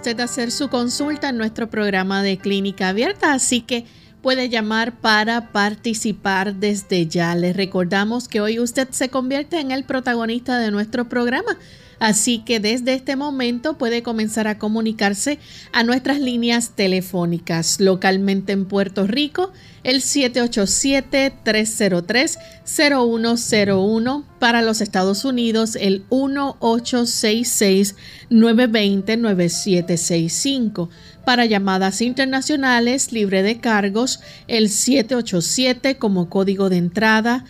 Usted hacer su consulta en nuestro programa de clínica abierta, así que puede llamar para participar desde ya. Les recordamos que hoy usted se convierte en el protagonista de nuestro programa. Así que desde este momento puede comenzar a comunicarse a nuestras líneas telefónicas localmente en Puerto Rico, el 787-303-0101, para los Estados Unidos el 1866-920-9765. Para llamadas internacionales libre de cargos, el 787 como código de entrada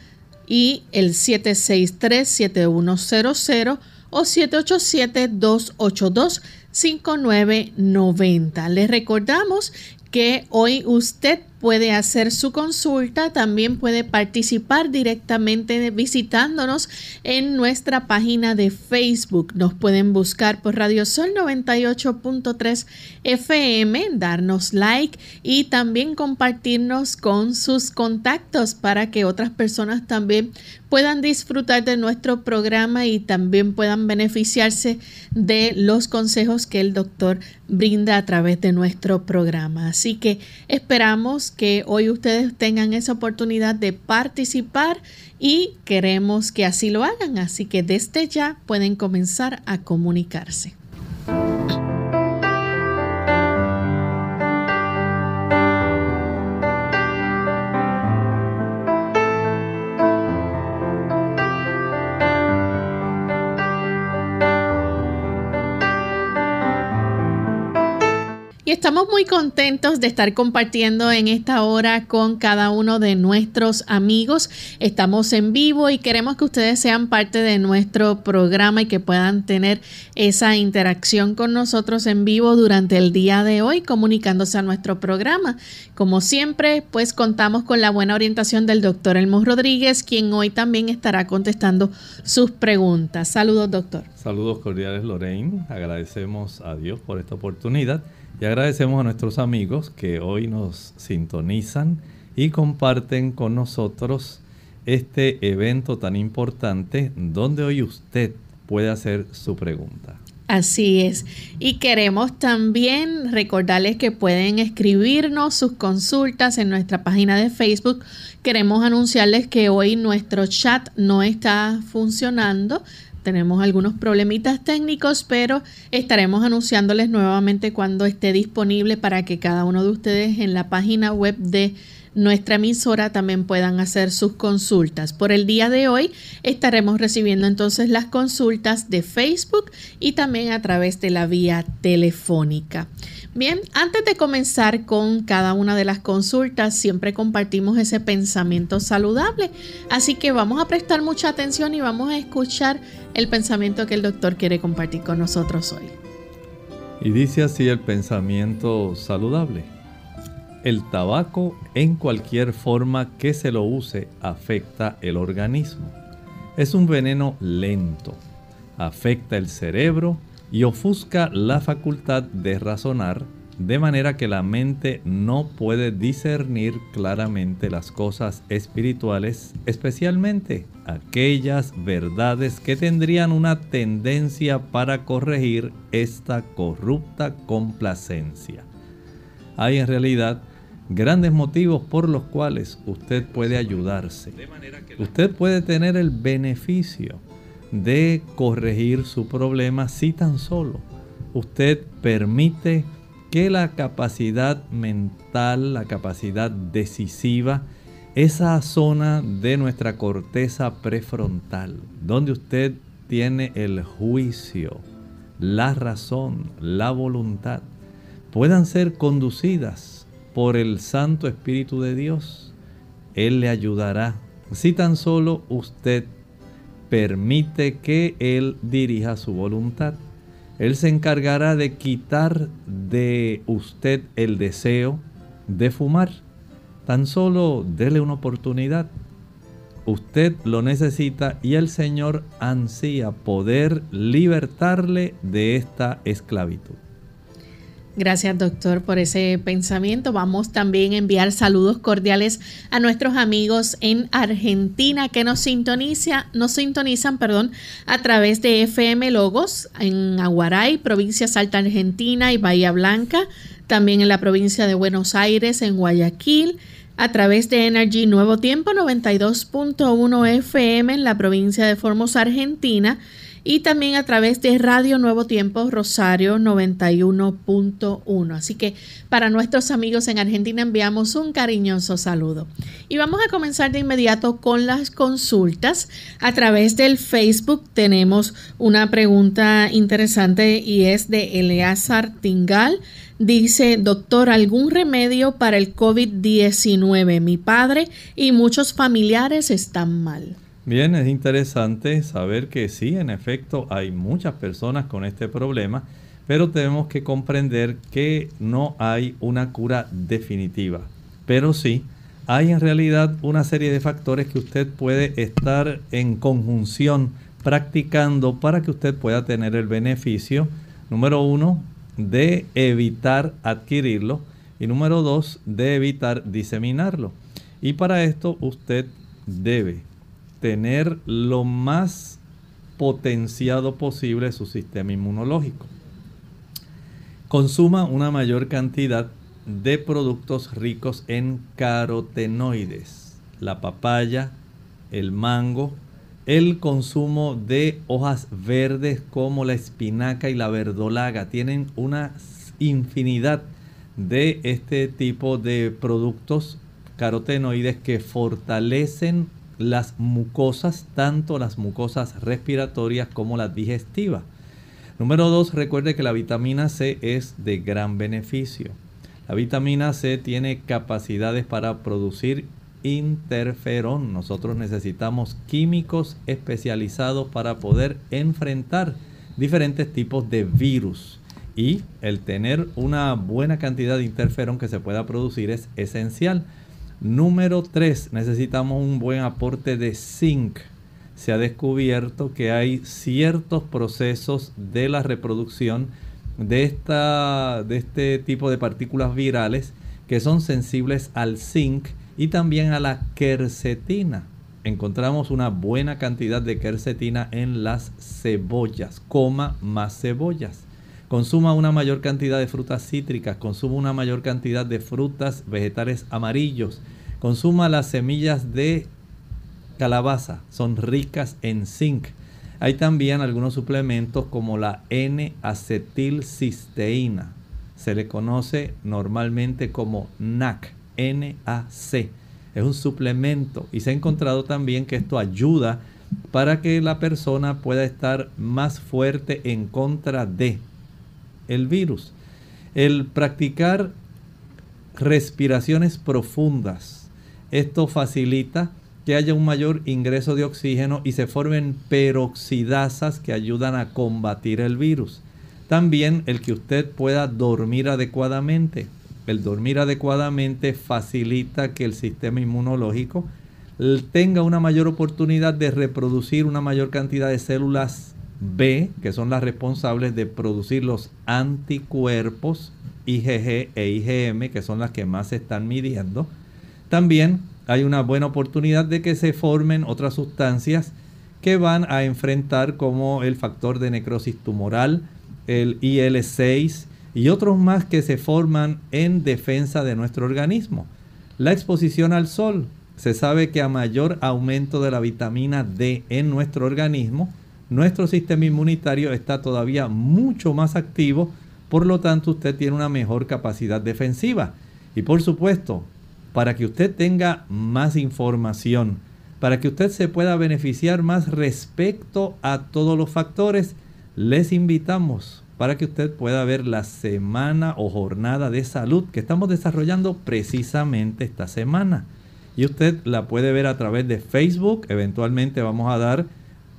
y el 763-7100 o 787-282-5990. Les recordamos que hoy usted puede hacer su consulta, también puede participar directamente visitándonos en nuestra página de Facebook. Nos pueden buscar por Radio Sol 98.3 FM, darnos like y también compartirnos con sus contactos para que otras personas también puedan disfrutar de nuestro programa y también puedan beneficiarse de los consejos que el doctor brinda a través de nuestro programa. Así que esperamos que hoy ustedes tengan esa oportunidad de participar y queremos que así lo hagan. Así que desde ya pueden comenzar a comunicarse. Estamos muy contentos de estar compartiendo en esta hora con cada uno de nuestros amigos. Estamos en vivo y queremos que ustedes sean parte de nuestro programa y que puedan tener esa interacción con nosotros en vivo durante el día de hoy comunicándose a nuestro programa. Como siempre, pues contamos con la buena orientación del doctor Elmo Rodríguez, quien hoy también estará contestando sus preguntas. Saludos, doctor. Saludos cordiales, Lorraine. Agradecemos a Dios por esta oportunidad y agradecemos a nuestros amigos que hoy nos sintonizan y comparten con nosotros este evento tan importante donde hoy usted puede hacer su pregunta. Así es. Y queremos también recordarles que pueden escribirnos sus consultas en nuestra página de Facebook. Queremos anunciarles que hoy nuestro chat no está funcionando tenemos algunos problemitas técnicos, pero estaremos anunciándoles nuevamente cuando esté disponible para que cada uno de ustedes en la página web de nuestra emisora también puedan hacer sus consultas. Por el día de hoy estaremos recibiendo entonces las consultas de Facebook y también a través de la vía telefónica. Bien, antes de comenzar con cada una de las consultas, siempre compartimos ese pensamiento saludable. Así que vamos a prestar mucha atención y vamos a escuchar el pensamiento que el doctor quiere compartir con nosotros hoy. Y dice así el pensamiento saludable. El tabaco en cualquier forma que se lo use afecta el organismo. Es un veneno lento. Afecta el cerebro y ofusca la facultad de razonar de manera que la mente no puede discernir claramente las cosas espirituales, especialmente aquellas verdades que tendrían una tendencia para corregir esta corrupta complacencia. Hay en realidad grandes motivos por los cuales usted puede ayudarse. Usted puede tener el beneficio de corregir su problema si tan solo usted permite que la capacidad mental, la capacidad decisiva, esa zona de nuestra corteza prefrontal, donde usted tiene el juicio, la razón, la voluntad, puedan ser conducidas por el Santo Espíritu de Dios. Él le ayudará si tan solo usted permite que Él dirija su voluntad. Él se encargará de quitar de usted el deseo de fumar. Tan solo dele una oportunidad. Usted lo necesita y el Señor ansía poder libertarle de esta esclavitud. Gracias doctor por ese pensamiento. Vamos también a enviar saludos cordiales a nuestros amigos en Argentina que nos sintoniza, nos sintonizan, perdón, a través de FM Logos en Aguaray, provincia Salta Argentina y Bahía Blanca, también en la provincia de Buenos Aires, en Guayaquil, a través de Energy Nuevo Tiempo 92.1 FM en la provincia de Formosa, Argentina y también a través de Radio Nuevo Tiempo Rosario 91.1. Así que para nuestros amigos en Argentina enviamos un cariñoso saludo. Y vamos a comenzar de inmediato con las consultas. A través del Facebook tenemos una pregunta interesante y es de Eleazar Tingal. Dice, doctor, ¿algún remedio para el COVID-19? Mi padre y muchos familiares están mal. Bien, es interesante saber que sí, en efecto, hay muchas personas con este problema, pero tenemos que comprender que no hay una cura definitiva. Pero sí, hay en realidad una serie de factores que usted puede estar en conjunción practicando para que usted pueda tener el beneficio, número uno, de evitar adquirirlo y número dos, de evitar diseminarlo. Y para esto usted debe tener lo más potenciado posible su sistema inmunológico. Consuma una mayor cantidad de productos ricos en carotenoides. La papaya, el mango, el consumo de hojas verdes como la espinaca y la verdolaga. Tienen una infinidad de este tipo de productos carotenoides que fortalecen las mucosas, tanto las mucosas respiratorias como las digestivas. Número dos, recuerde que la vitamina C es de gran beneficio. La vitamina C tiene capacidades para producir interferón. Nosotros necesitamos químicos especializados para poder enfrentar diferentes tipos de virus. Y el tener una buena cantidad de interferón que se pueda producir es esencial. Número 3, necesitamos un buen aporte de zinc. Se ha descubierto que hay ciertos procesos de la reproducción de, esta, de este tipo de partículas virales que son sensibles al zinc y también a la quercetina. Encontramos una buena cantidad de quercetina en las cebollas. Coma más cebollas consuma una mayor cantidad de frutas cítricas, consuma una mayor cantidad de frutas vegetales amarillos, consuma las semillas de calabaza, son ricas en zinc. Hay también algunos suplementos como la N-acetilcisteína. Se le conoce normalmente como NAC, NAC. Es un suplemento y se ha encontrado también que esto ayuda para que la persona pueda estar más fuerte en contra de el virus. El practicar respiraciones profundas, esto facilita que haya un mayor ingreso de oxígeno y se formen peroxidasas que ayudan a combatir el virus. También el que usted pueda dormir adecuadamente. El dormir adecuadamente facilita que el sistema inmunológico tenga una mayor oportunidad de reproducir una mayor cantidad de células B, que son las responsables de producir los anticuerpos IgG e IgM, que son las que más se están midiendo. También hay una buena oportunidad de que se formen otras sustancias que van a enfrentar como el factor de necrosis tumoral, el IL6 y otros más que se forman en defensa de nuestro organismo. La exposición al sol. Se sabe que a mayor aumento de la vitamina D en nuestro organismo, nuestro sistema inmunitario está todavía mucho más activo, por lo tanto usted tiene una mejor capacidad defensiva. Y por supuesto, para que usted tenga más información, para que usted se pueda beneficiar más respecto a todos los factores, les invitamos para que usted pueda ver la semana o jornada de salud que estamos desarrollando precisamente esta semana. y usted la puede ver a través de Facebook. Eventualmente vamos a dar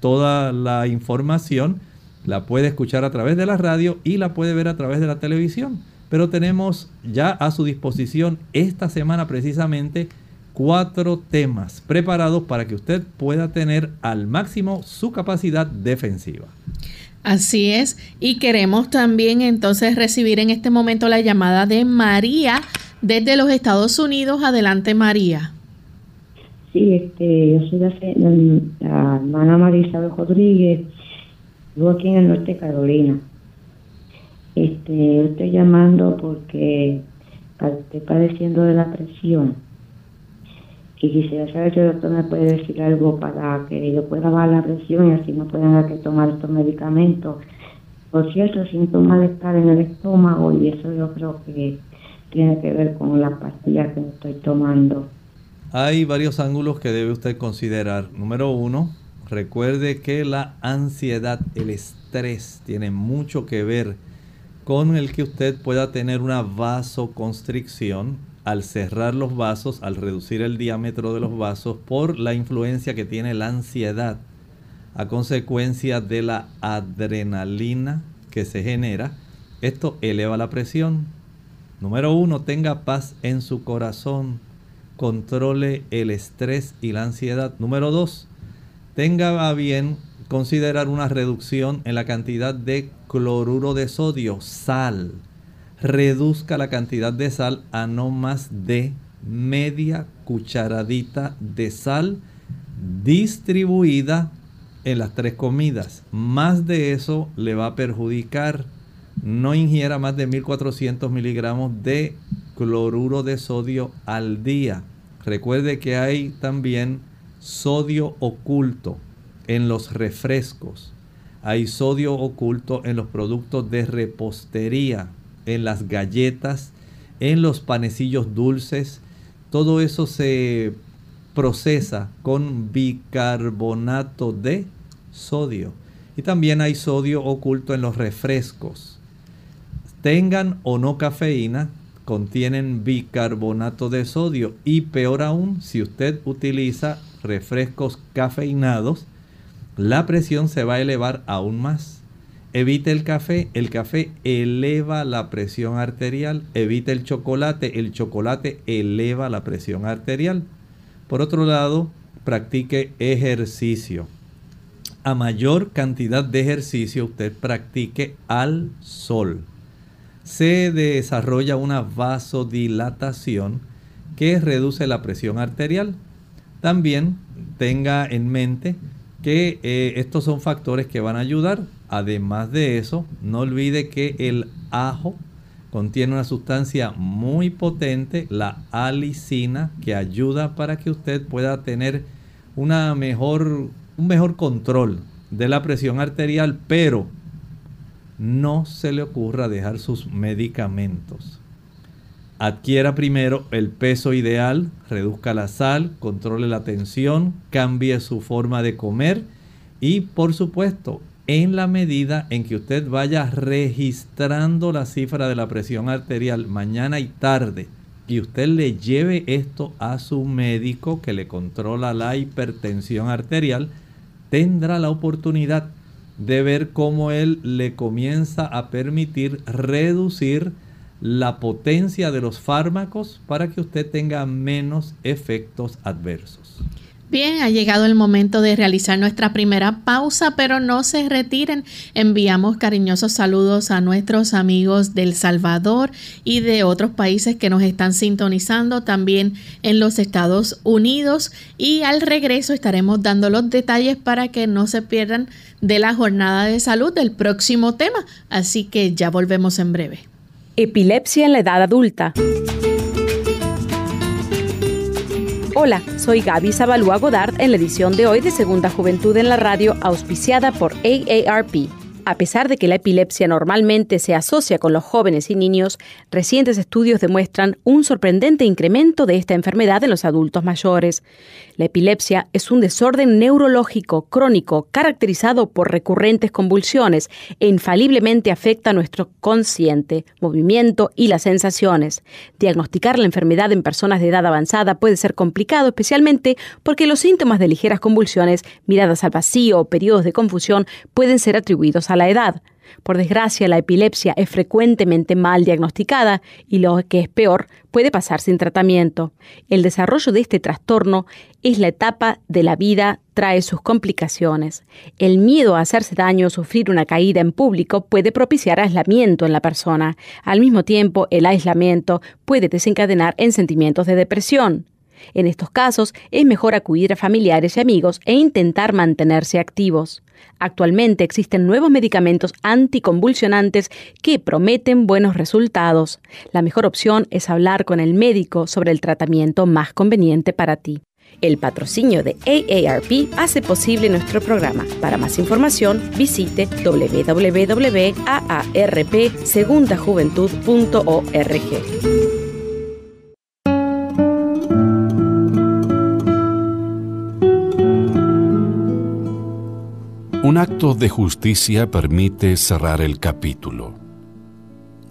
toda la información. La puede escuchar a través de la radio y la puede ver a través de la televisión. Pero tenemos ya a su disposición esta semana precisamente cuatro temas preparados para que usted pueda tener al máximo su capacidad defensiva. Así es, y queremos también entonces recibir en este momento la llamada de María desde los Estados Unidos. Adelante, María. Sí, este, yo soy la, hermana María Isabel Rodríguez, vivo aquí en el norte de Carolina. Este, estoy llamando porque estoy padeciendo de la presión y quisiera saber si el doctor me puede decir algo para que yo pueda bajar la presión y así no puedan que tomar estos medicamentos. Por cierto, siento malestar en el estómago y eso yo creo que tiene que ver con la pastilla que estoy tomando. Hay varios ángulos que debe usted considerar. Número uno, recuerde que la ansiedad, el estrés, tiene mucho que ver con el que usted pueda tener una vasoconstricción al cerrar los vasos, al reducir el diámetro de los vasos, por la influencia que tiene la ansiedad a consecuencia de la adrenalina que se genera. Esto eleva la presión. Número uno, tenga paz en su corazón. Controle el estrés y la ansiedad. Número dos, tenga bien considerar una reducción en la cantidad de cloruro de sodio, sal reduzca la cantidad de sal a no más de media cucharadita de sal distribuida en las tres comidas. Más de eso le va a perjudicar. No ingiera más de 1400 miligramos de cloruro de sodio al día. Recuerde que hay también sodio oculto en los refrescos. Hay sodio oculto en los productos de repostería en las galletas, en los panecillos dulces. Todo eso se procesa con bicarbonato de sodio. Y también hay sodio oculto en los refrescos. Tengan o no cafeína, contienen bicarbonato de sodio. Y peor aún, si usted utiliza refrescos cafeinados, la presión se va a elevar aún más. Evite el café, el café eleva la presión arterial. Evite el chocolate, el chocolate eleva la presión arterial. Por otro lado, practique ejercicio. A mayor cantidad de ejercicio usted practique al sol. Se desarrolla una vasodilatación que reduce la presión arterial. También tenga en mente que eh, estos son factores que van a ayudar Además de eso, no olvide que el ajo contiene una sustancia muy potente, la alicina, que ayuda para que usted pueda tener una mejor, un mejor control de la presión arterial, pero no se le ocurra dejar sus medicamentos. Adquiera primero el peso ideal, reduzca la sal, controle la tensión, cambie su forma de comer y por supuesto en la medida en que usted vaya registrando la cifra de la presión arterial mañana y tarde y usted le lleve esto a su médico que le controla la hipertensión arterial, tendrá la oportunidad de ver cómo él le comienza a permitir reducir la potencia de los fármacos para que usted tenga menos efectos adversos. Bien, ha llegado el momento de realizar nuestra primera pausa, pero no se retiren. Enviamos cariñosos saludos a nuestros amigos del Salvador y de otros países que nos están sintonizando también en los Estados Unidos. Y al regreso estaremos dando los detalles para que no se pierdan de la jornada de salud del próximo tema. Así que ya volvemos en breve. Epilepsia en la edad adulta. Hola, soy Gaby Zabalúa Godard en la edición de hoy de Segunda Juventud en la Radio, auspiciada por AARP. A pesar de que la epilepsia normalmente se asocia con los jóvenes y niños, recientes estudios demuestran un sorprendente incremento de esta enfermedad en los adultos mayores. La epilepsia es un desorden neurológico crónico caracterizado por recurrentes convulsiones e infaliblemente afecta nuestro consciente, movimiento y las sensaciones. Diagnosticar la enfermedad en personas de edad avanzada puede ser complicado, especialmente porque los síntomas de ligeras convulsiones, miradas al vacío o periodos de confusión pueden ser atribuidos a la edad. Por desgracia, la epilepsia es frecuentemente mal diagnosticada y lo que es peor, puede pasar sin tratamiento. El desarrollo de este trastorno es la etapa de la vida, trae sus complicaciones. El miedo a hacerse daño o sufrir una caída en público puede propiciar aislamiento en la persona. Al mismo tiempo, el aislamiento puede desencadenar en sentimientos de depresión. En estos casos es mejor acudir a familiares y amigos e intentar mantenerse activos. Actualmente existen nuevos medicamentos anticonvulsionantes que prometen buenos resultados. La mejor opción es hablar con el médico sobre el tratamiento más conveniente para ti. El patrocinio de AARP hace posible nuestro programa. Para más información, visite www.aarpsegundajuventud.org. Un acto de justicia permite cerrar el capítulo.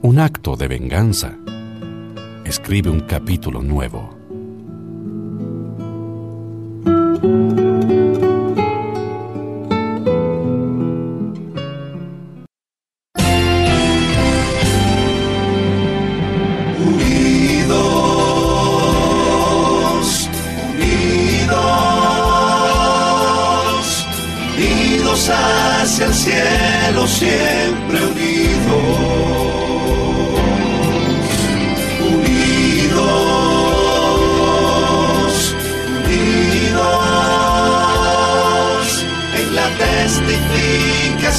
Un acto de venganza escribe un capítulo nuevo.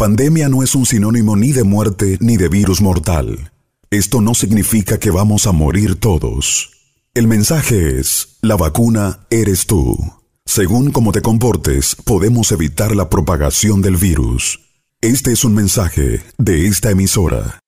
Pandemia no es un sinónimo ni de muerte ni de virus mortal. Esto no significa que vamos a morir todos. El mensaje es, la vacuna eres tú. Según cómo te comportes, podemos evitar la propagación del virus. Este es un mensaje de esta emisora.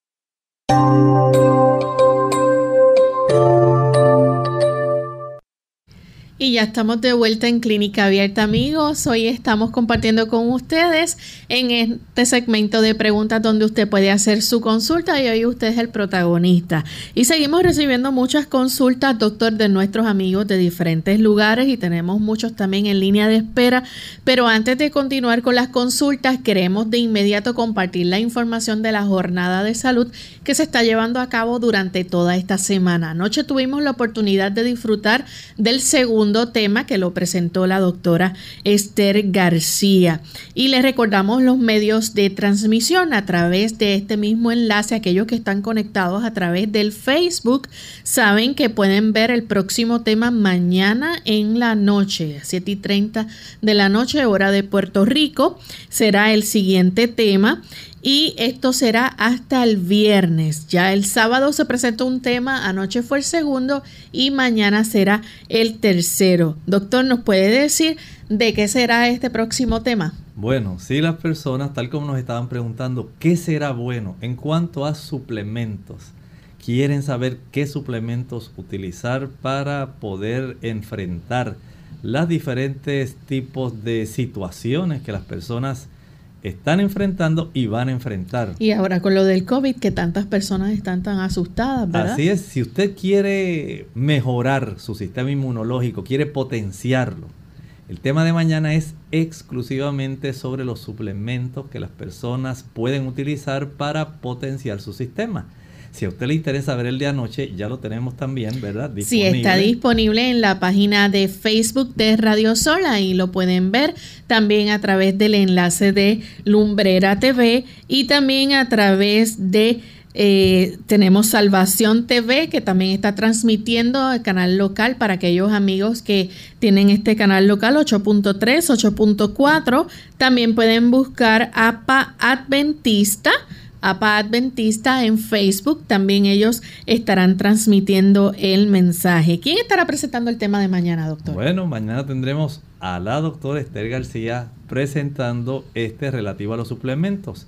Y ya estamos de vuelta en Clínica Abierta, amigos. Hoy estamos compartiendo con ustedes en este segmento de preguntas donde usted puede hacer su consulta y hoy usted es el protagonista. Y seguimos recibiendo muchas consultas, doctor, de nuestros amigos de diferentes lugares y tenemos muchos también en línea de espera. Pero antes de continuar con las consultas, queremos de inmediato compartir la información de la jornada de salud que se está llevando a cabo durante toda esta semana. Anoche tuvimos la oportunidad de disfrutar del segundo tema que lo presentó la doctora Esther García. Y les recordamos los medios de transmisión a través de este mismo enlace. Aquellos que están conectados a través del Facebook saben que pueden ver el próximo tema mañana en la noche, 7 y 30 de la noche, hora de Puerto Rico. Será el siguiente tema y esto será hasta el viernes. Ya el sábado se presentó un tema, anoche fue el segundo y mañana será el tercero. Doctor, ¿nos puede decir de qué será este próximo tema? Bueno, si las personas, tal como nos estaban preguntando, ¿qué será bueno en cuanto a suplementos? Quieren saber qué suplementos utilizar para poder enfrentar los diferentes tipos de situaciones que las personas están enfrentando y van a enfrentar. Y ahora con lo del COVID, que tantas personas están tan asustadas, ¿verdad? Así es, si usted quiere mejorar su sistema inmunológico, quiere potenciarlo, el tema de mañana es exclusivamente sobre los suplementos que las personas pueden utilizar para potenciar su sistema. Si a usted le interesa ver el de anoche, ya lo tenemos también, ¿verdad? Sí, está disponible en la página de Facebook de Radio Sol, ahí lo pueden ver, también a través del enlace de Lumbrera TV y también a través de eh, tenemos Salvación TV que también está transmitiendo el canal local para aquellos amigos que tienen este canal local 8.3, 8.4. También pueden buscar APA Adventista. APA Adventista en Facebook, también ellos estarán transmitiendo el mensaje. ¿Quién estará presentando el tema de mañana, doctor? Bueno, mañana tendremos a la doctora Esther García presentando este relativo a los suplementos.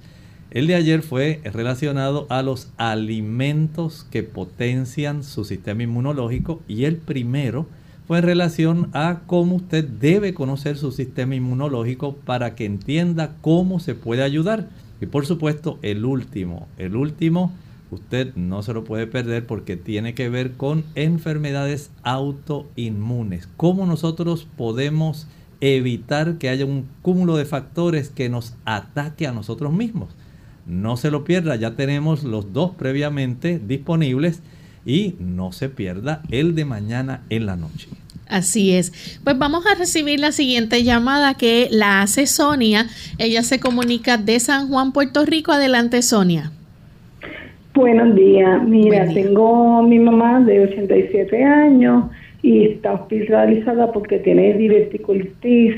El de ayer fue relacionado a los alimentos que potencian su sistema inmunológico y el primero fue en relación a cómo usted debe conocer su sistema inmunológico para que entienda cómo se puede ayudar. Y por supuesto el último, el último usted no se lo puede perder porque tiene que ver con enfermedades autoinmunes. Cómo nosotros podemos evitar que haya un cúmulo de factores que nos ataque a nosotros mismos. No se lo pierda, ya tenemos los dos previamente disponibles y no se pierda el de mañana en la noche. Así es. Pues vamos a recibir la siguiente llamada que la hace Sonia. Ella se comunica de San Juan, Puerto Rico. Adelante, Sonia. Buenos días. Mira, tengo mi mamá de 87 años y está hospitalizada porque tiene diverticulitis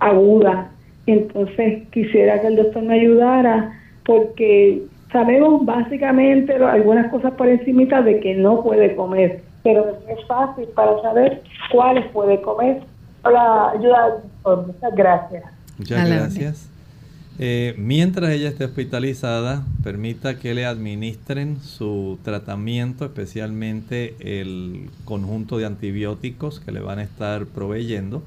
aguda. Entonces quisiera que el doctor me ayudara porque sabemos básicamente algunas cosas por encima de que no puede comer, pero es fácil para saber cuáles puede comer. Hola, ayuda, muchas gracias. Muchas gracias. Eh, mientras ella esté hospitalizada, permita que le administren su tratamiento, especialmente el conjunto de antibióticos que le van a estar proveyendo.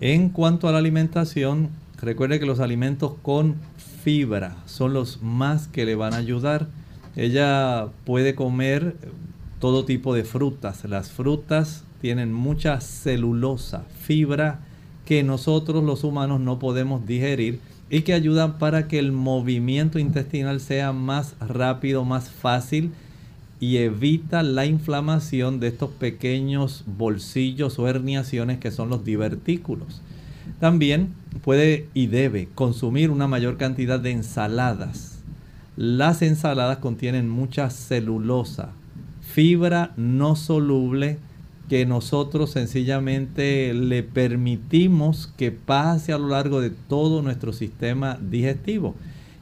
En cuanto a la alimentación, recuerde que los alimentos con fibra son los más que le van a ayudar. Ella puede comer todo tipo de frutas. Las frutas tienen mucha celulosa, fibra que nosotros los humanos no podemos digerir y que ayudan para que el movimiento intestinal sea más rápido, más fácil y evita la inflamación de estos pequeños bolsillos o herniaciones que son los divertículos. También puede y debe consumir una mayor cantidad de ensaladas. Las ensaladas contienen mucha celulosa, fibra no soluble que nosotros sencillamente le permitimos que pase a lo largo de todo nuestro sistema digestivo.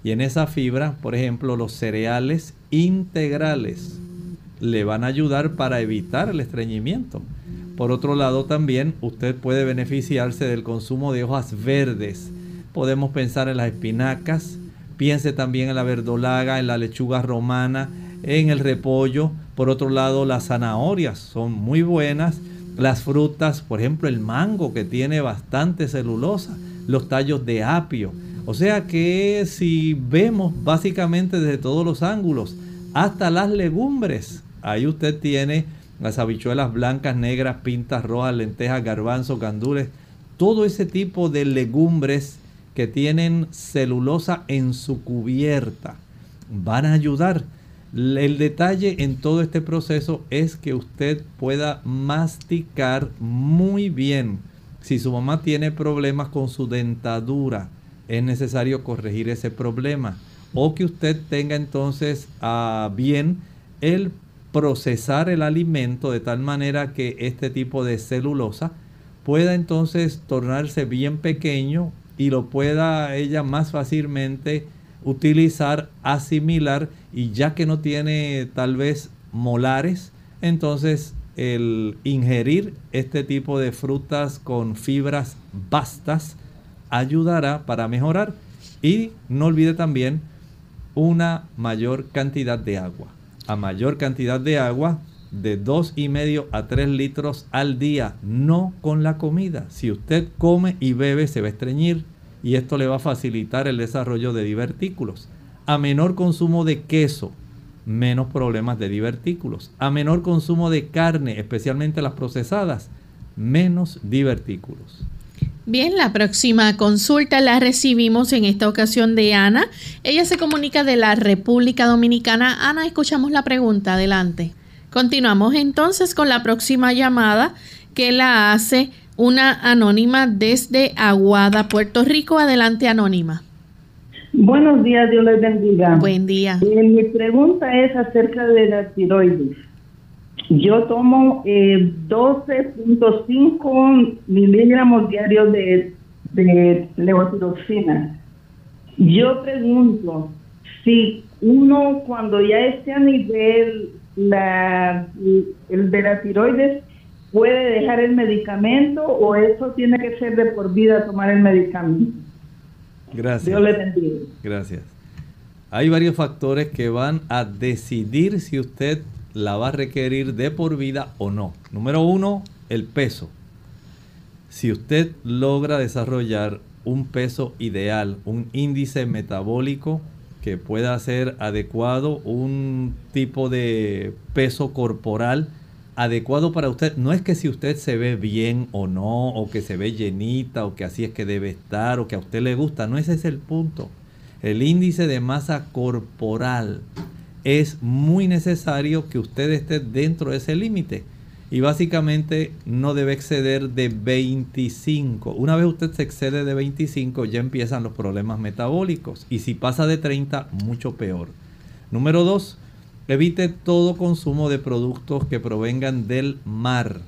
Y en esa fibra, por ejemplo, los cereales integrales le van a ayudar para evitar el estreñimiento. Por otro lado, también usted puede beneficiarse del consumo de hojas verdes. Podemos pensar en las espinacas, piense también en la verdolaga, en la lechuga romana, en el repollo. Por otro lado, las zanahorias son muy buenas. Las frutas, por ejemplo, el mango que tiene bastante celulosa, los tallos de apio. O sea que si vemos básicamente desde todos los ángulos, hasta las legumbres, ahí usted tiene las habichuelas blancas, negras, pintas rojas, lentejas, garbanzos, gandules, todo ese tipo de legumbres que tienen celulosa en su cubierta van a ayudar. El detalle en todo este proceso es que usted pueda masticar muy bien. Si su mamá tiene problemas con su dentadura, es necesario corregir ese problema. O que usted tenga entonces a bien el procesar el alimento de tal manera que este tipo de celulosa pueda entonces tornarse bien pequeño y lo pueda ella más fácilmente utilizar, asimilar y ya que no tiene tal vez molares, entonces el ingerir este tipo de frutas con fibras bastas ayudará para mejorar. Y no olvide también una mayor cantidad de agua. A mayor cantidad de agua, de dos y medio a 3 litros al día, no con la comida. Si usted come y bebe, se va a estreñir y esto le va a facilitar el desarrollo de divertículos. A menor consumo de queso, menos problemas de divertículos. A menor consumo de carne, especialmente las procesadas, menos divertículos. Bien, la próxima consulta la recibimos en esta ocasión de Ana. Ella se comunica de la República Dominicana. Ana, escuchamos la pregunta. Adelante. Continuamos entonces con la próxima llamada que la hace una anónima desde Aguada, Puerto Rico. Adelante, anónima. Buenos días, Dios les bendiga. Buen día. Eh, mi pregunta es acerca de la tiroides. Yo tomo eh, 12.5 miligramos diarios de, de levotiroxina. Yo pregunto si uno cuando ya esté a nivel la, el de la tiroides puede dejar el medicamento o eso tiene que ser de por vida tomar el medicamento. Gracias. Dios le bendiga. Gracias. Hay varios factores que van a decidir si usted la va a requerir de por vida o no. Número uno, el peso. Si usted logra desarrollar un peso ideal, un índice metabólico que pueda ser adecuado, un tipo de peso corporal adecuado para usted. No es que si usted se ve bien o no, o que se ve llenita, o que así es que debe estar, o que a usted le gusta. No ese es el punto. El índice de masa corporal es muy necesario que usted esté dentro de ese límite. Y básicamente no debe exceder de 25. Una vez usted se excede de 25 ya empiezan los problemas metabólicos. Y si pasa de 30, mucho peor. Número 2. Evite todo consumo de productos que provengan del mar,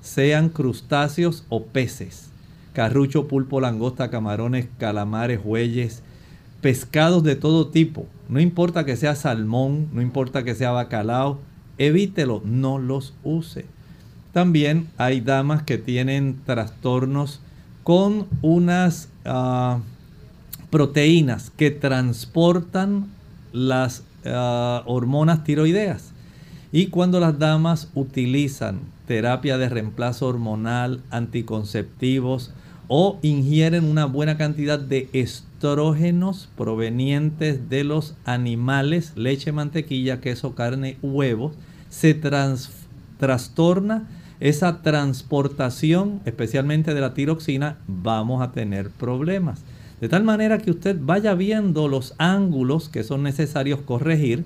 sean crustáceos o peces. Carrucho, pulpo, langosta, camarones, calamares, huelles, pescados de todo tipo. No importa que sea salmón, no importa que sea bacalao, evítelo, no los use. También hay damas que tienen trastornos con unas ah, proteínas que transportan las ah, hormonas tiroideas. Y cuando las damas utilizan terapia de reemplazo hormonal, anticonceptivos o ingieren una buena cantidad de estrógenos provenientes de los animales, leche, mantequilla, queso, carne, huevos, se trastorna esa transportación, especialmente de la tiroxina, vamos a tener problemas. De tal manera que usted vaya viendo los ángulos que son necesarios corregir.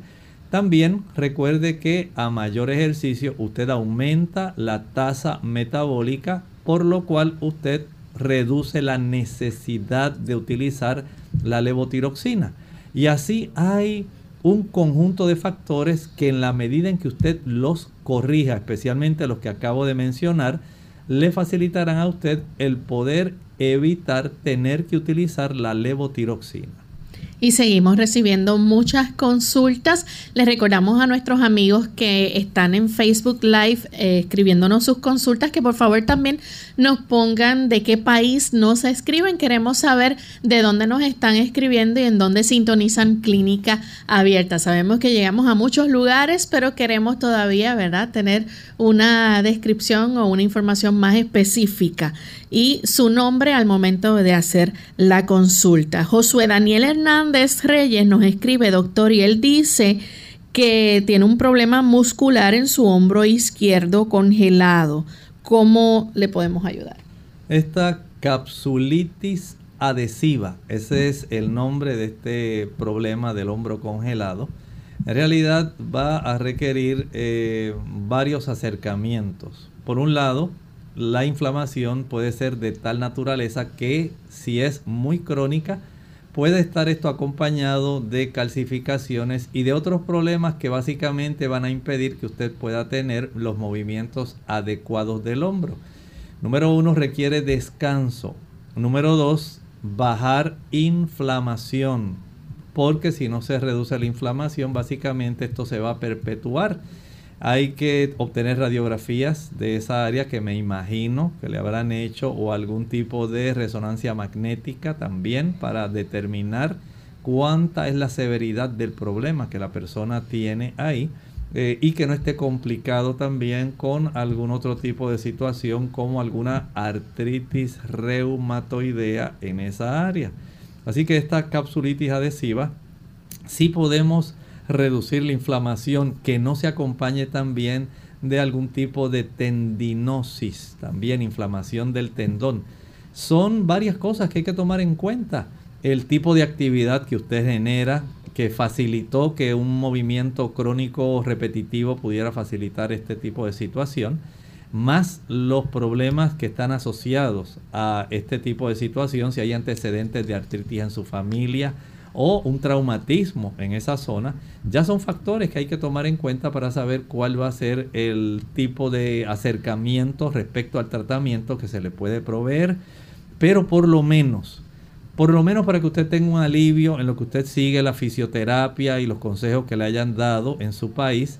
También recuerde que a mayor ejercicio usted aumenta la tasa metabólica, por lo cual usted reduce la necesidad de utilizar la levotiroxina. Y así hay un conjunto de factores que en la medida en que usted los corrija, especialmente los que acabo de mencionar, le facilitarán a usted el poder evitar tener que utilizar la levotiroxina y seguimos recibiendo muchas consultas. Les recordamos a nuestros amigos que están en Facebook Live eh, escribiéndonos sus consultas que por favor también nos pongan de qué país nos escriben. Queremos saber de dónde nos están escribiendo y en dónde sintonizan Clínica Abierta. Sabemos que llegamos a muchos lugares, pero queremos todavía, ¿verdad?, tener una descripción o una información más específica y su nombre al momento de hacer la consulta. Josué Daniel Hernández Reyes nos escribe, doctor, y él dice que tiene un problema muscular en su hombro izquierdo congelado. ¿Cómo le podemos ayudar? Esta capsulitis adhesiva, ese es el nombre de este problema del hombro congelado. En realidad va a requerir eh, varios acercamientos. Por un lado, la inflamación puede ser de tal naturaleza que si es muy crónica, puede estar esto acompañado de calcificaciones y de otros problemas que básicamente van a impedir que usted pueda tener los movimientos adecuados del hombro. Número uno, requiere descanso. Número dos, bajar inflamación. Porque si no se reduce la inflamación, básicamente esto se va a perpetuar hay que obtener radiografías de esa área que me imagino que le habrán hecho o algún tipo de resonancia magnética también para determinar cuánta es la severidad del problema que la persona tiene ahí eh, y que no esté complicado también con algún otro tipo de situación como alguna artritis reumatoidea en esa área. Así que esta capsulitis adhesiva sí podemos reducir la inflamación, que no se acompañe también de algún tipo de tendinosis, también inflamación del tendón. son varias cosas que hay que tomar en cuenta. El tipo de actividad que usted genera, que facilitó que un movimiento crónico repetitivo pudiera facilitar este tipo de situación, más los problemas que están asociados a este tipo de situación, si hay antecedentes de artritis en su familia o un traumatismo en esa zona, ya son factores que hay que tomar en cuenta para saber cuál va a ser el tipo de acercamiento respecto al tratamiento que se le puede proveer, pero por lo menos por lo menos para que usted tenga un alivio en lo que usted sigue la fisioterapia y los consejos que le hayan dado en su país,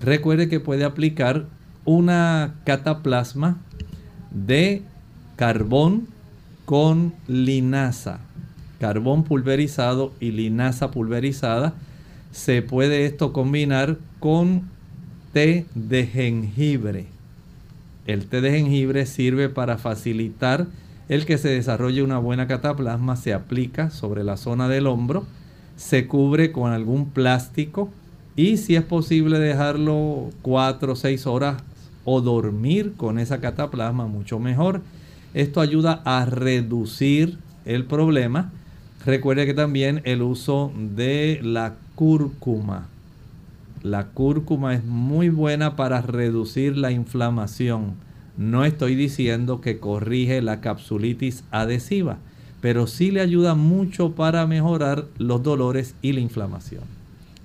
recuerde que puede aplicar una cataplasma de carbón con linaza, carbón pulverizado y linaza pulverizada. Se puede esto combinar con té de jengibre. El té de jengibre sirve para facilitar el que se desarrolle una buena cataplasma se aplica sobre la zona del hombro, se cubre con algún plástico y si es posible dejarlo 4 o 6 horas o dormir con esa cataplasma mucho mejor. Esto ayuda a reducir el problema. Recuerde que también el uso de la cúrcuma. La cúrcuma es muy buena para reducir la inflamación no estoy diciendo que corrige la capsulitis adhesiva, pero sí le ayuda mucho para mejorar los dolores y la inflamación.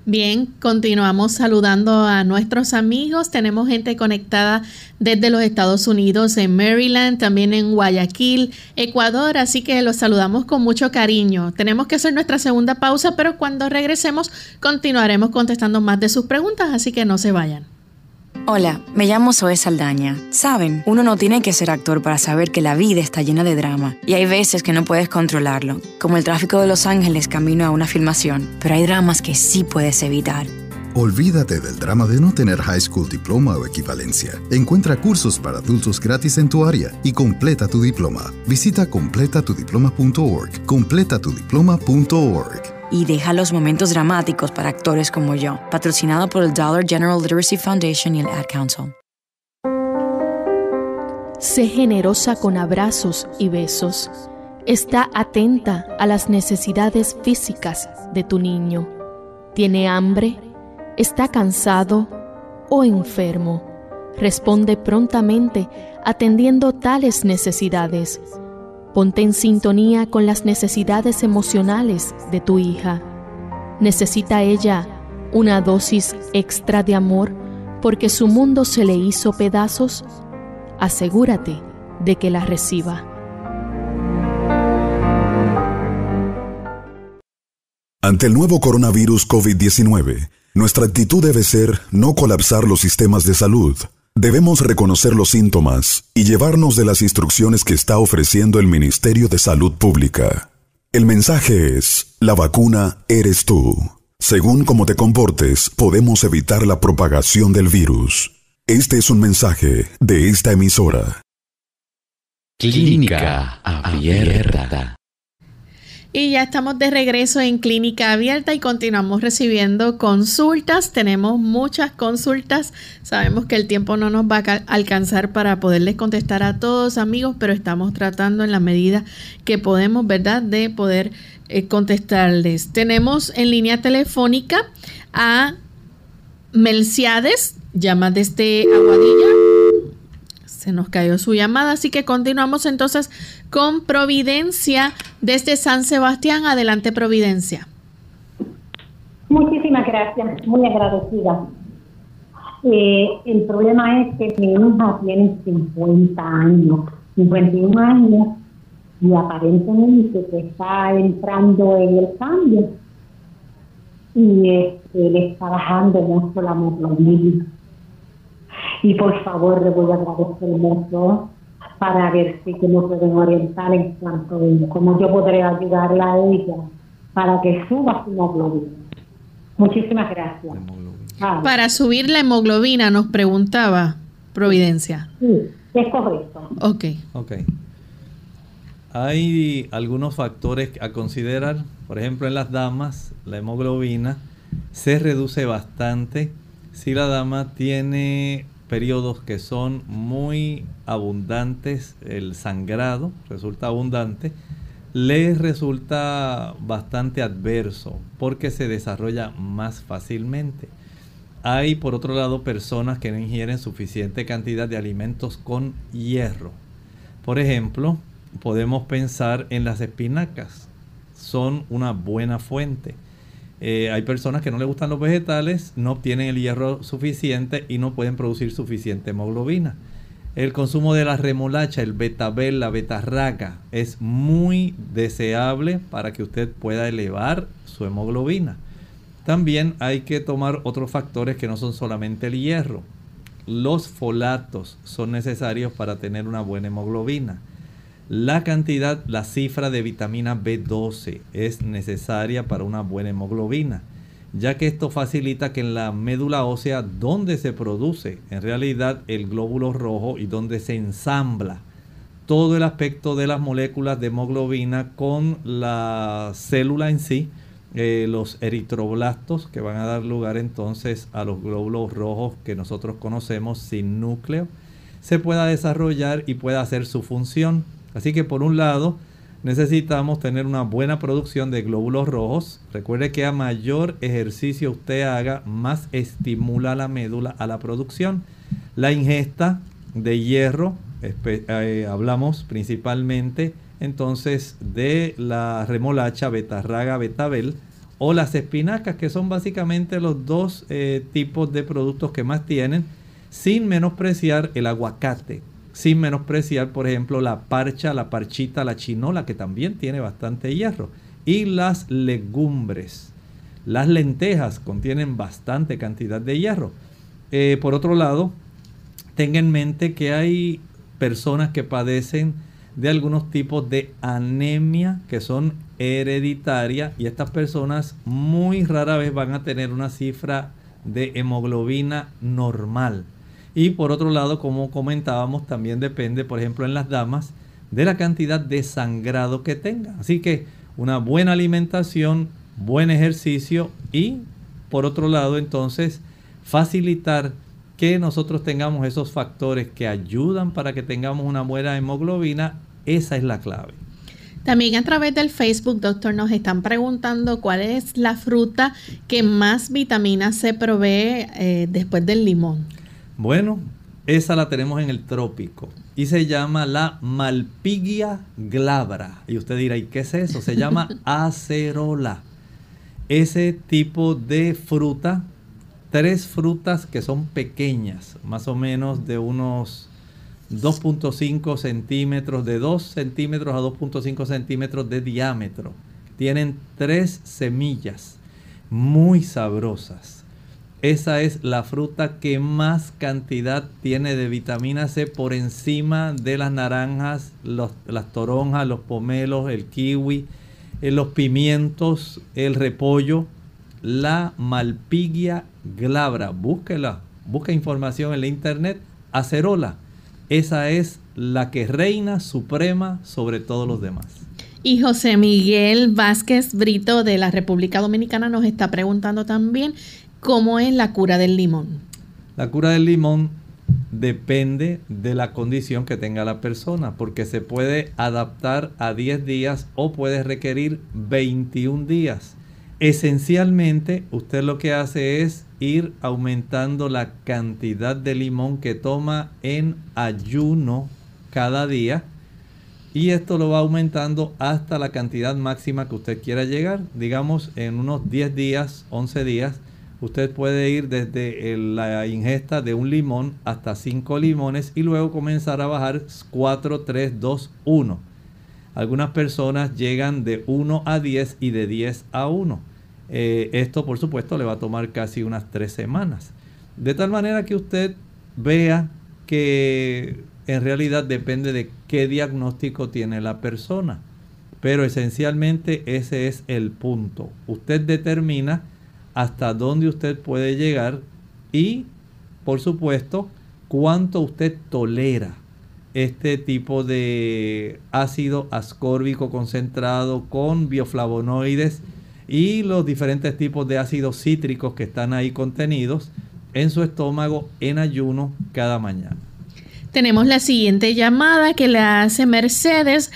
Bien, continuamos saludando a nuestros amigos. Tenemos gente conectada desde los Estados Unidos, en Maryland, también en Guayaquil, Ecuador, así que los saludamos con mucho cariño. Tenemos que hacer nuestra segunda pausa, pero cuando regresemos continuaremos contestando más de sus preguntas, así que no se vayan. Hola, me llamo Zoe Saldaña. Saben, uno no tiene que ser actor para saber que la vida está llena de drama y hay veces que no puedes controlarlo, como el tráfico de Los Ángeles camino a una filmación, pero hay dramas que sí puedes evitar. Olvídate del drama de no tener high school diploma o equivalencia. Encuentra cursos para adultos gratis en tu área y completa tu diploma. Visita completatudiploma.org. Completatudiploma.org y deja los momentos dramáticos para actores como yo. Patrocinado por el Dollar General Literacy Foundation y el Ad Council. Sé generosa con abrazos y besos. Está atenta a las necesidades físicas de tu niño. ¿Tiene hambre? ¿Está cansado o enfermo? Responde prontamente atendiendo tales necesidades Ponte en sintonía con las necesidades emocionales de tu hija. ¿Necesita ella una dosis extra de amor porque su mundo se le hizo pedazos? Asegúrate de que la reciba. Ante el nuevo coronavirus COVID-19, nuestra actitud debe ser no colapsar los sistemas de salud Debemos reconocer los síntomas y llevarnos de las instrucciones que está ofreciendo el Ministerio de Salud Pública. El mensaje es, la vacuna eres tú. Según cómo te comportes, podemos evitar la propagación del virus. Este es un mensaje de esta emisora. Clínica Abierta. Y ya estamos de regreso en Clínica Abierta y continuamos recibiendo consultas. Tenemos muchas consultas. Sabemos que el tiempo no nos va a alcanzar para poderles contestar a todos amigos, pero estamos tratando en la medida que podemos, ¿verdad?, de poder eh, contestarles. Tenemos en línea telefónica a Melciades, llama desde Aguadilla. Se nos cayó su llamada, así que continuamos entonces con Providencia desde San Sebastián. Adelante, Providencia. Muchísimas gracias, muy agradecida. Eh, el problema es que mi hija tiene 50 años, 51 años, y aparentemente se está entrando en el cambio y este, le está bajando mucho la hemoglobina. Y por favor, le voy a agradecer mucho para ver si que me pueden orientar en cuanto a cómo yo podré ayudarla a ella para que suba su hemoglobina. Muchísimas gracias. Para subir la hemoglobina, nos preguntaba Providencia. Sí, es correcto. Ok. Ok. Hay algunos factores a considerar. Por ejemplo, en las damas, la hemoglobina se reduce bastante si la dama tiene periodos que son muy abundantes, el sangrado resulta abundante, les resulta bastante adverso porque se desarrolla más fácilmente. Hay por otro lado personas que no ingieren suficiente cantidad de alimentos con hierro. Por ejemplo, podemos pensar en las espinacas. Son una buena fuente. Eh, hay personas que no les gustan los vegetales, no obtienen el hierro suficiente y no pueden producir suficiente hemoglobina. El consumo de la remolacha, el betabel, la betarraca es muy deseable para que usted pueda elevar su hemoglobina. También hay que tomar otros factores que no son solamente el hierro. Los folatos son necesarios para tener una buena hemoglobina. La cantidad, la cifra de vitamina B12 es necesaria para una buena hemoglobina ya que esto facilita que en la médula ósea donde se produce en realidad el glóbulo rojo y donde se ensambla todo el aspecto de las moléculas de hemoglobina con la célula en sí, eh, los eritroblastos que van a dar lugar entonces a los glóbulos rojos que nosotros conocemos sin núcleo, se pueda desarrollar y pueda hacer su función. Así que por un lado, necesitamos tener una buena producción de glóbulos rojos. Recuerde que a mayor ejercicio usted haga, más estimula la médula a la producción. La ingesta de hierro, eh, hablamos principalmente entonces de la remolacha, betarraga, betabel o las espinacas, que son básicamente los dos eh, tipos de productos que más tienen, sin menospreciar el aguacate sin menospreciar, por ejemplo, la parcha, la parchita, la chinola, que también tiene bastante hierro, y las legumbres. Las lentejas contienen bastante cantidad de hierro. Eh, por otro lado, tenga en mente que hay personas que padecen de algunos tipos de anemia que son hereditarias y estas personas muy rara vez van a tener una cifra de hemoglobina normal. Y por otro lado, como comentábamos, también depende, por ejemplo, en las damas, de la cantidad de sangrado que tengan. Así que una buena alimentación, buen ejercicio y, por otro lado, entonces, facilitar que nosotros tengamos esos factores que ayudan para que tengamos una buena hemoglobina, esa es la clave. También a través del Facebook, doctor, nos están preguntando cuál es la fruta que más vitamina se provee eh, después del limón. Bueno, esa la tenemos en el trópico y se llama la Malpigia glabra. Y usted dirá, ¿y qué es eso? Se llama acerola. Ese tipo de fruta, tres frutas que son pequeñas, más o menos de unos 2.5 centímetros, de 2 centímetros a 2.5 centímetros de diámetro. Tienen tres semillas muy sabrosas esa es la fruta que más cantidad tiene de vitamina C por encima de las naranjas, las toronjas, los pomelos, el kiwi, eh, los pimientos, el repollo, la malpigia glabra. Búsquela, busca información en la internet. Acerola, esa es la que reina suprema sobre todos los demás. Y José Miguel Vázquez Brito de la República Dominicana nos está preguntando también ¿Cómo es la cura del limón? La cura del limón depende de la condición que tenga la persona, porque se puede adaptar a 10 días o puede requerir 21 días. Esencialmente, usted lo que hace es ir aumentando la cantidad de limón que toma en ayuno cada día. Y esto lo va aumentando hasta la cantidad máxima que usted quiera llegar. Digamos, en unos 10 días, 11 días, usted puede ir desde la ingesta de un limón hasta 5 limones y luego comenzar a bajar 4, 3, 2, 1. Algunas personas llegan de 1 a 10 y de 10 a 1. Eh, esto por supuesto le va a tomar casi unas 3 semanas. De tal manera que usted vea que en realidad depende de qué diagnóstico tiene la persona. Pero esencialmente ese es el punto. Usted determina hasta dónde usted puede llegar y, por supuesto, cuánto usted tolera este tipo de ácido ascórbico concentrado con bioflavonoides y los diferentes tipos de ácidos cítricos que están ahí contenidos en su estómago en ayuno cada mañana. Tenemos la siguiente llamada que le hace Mercedes.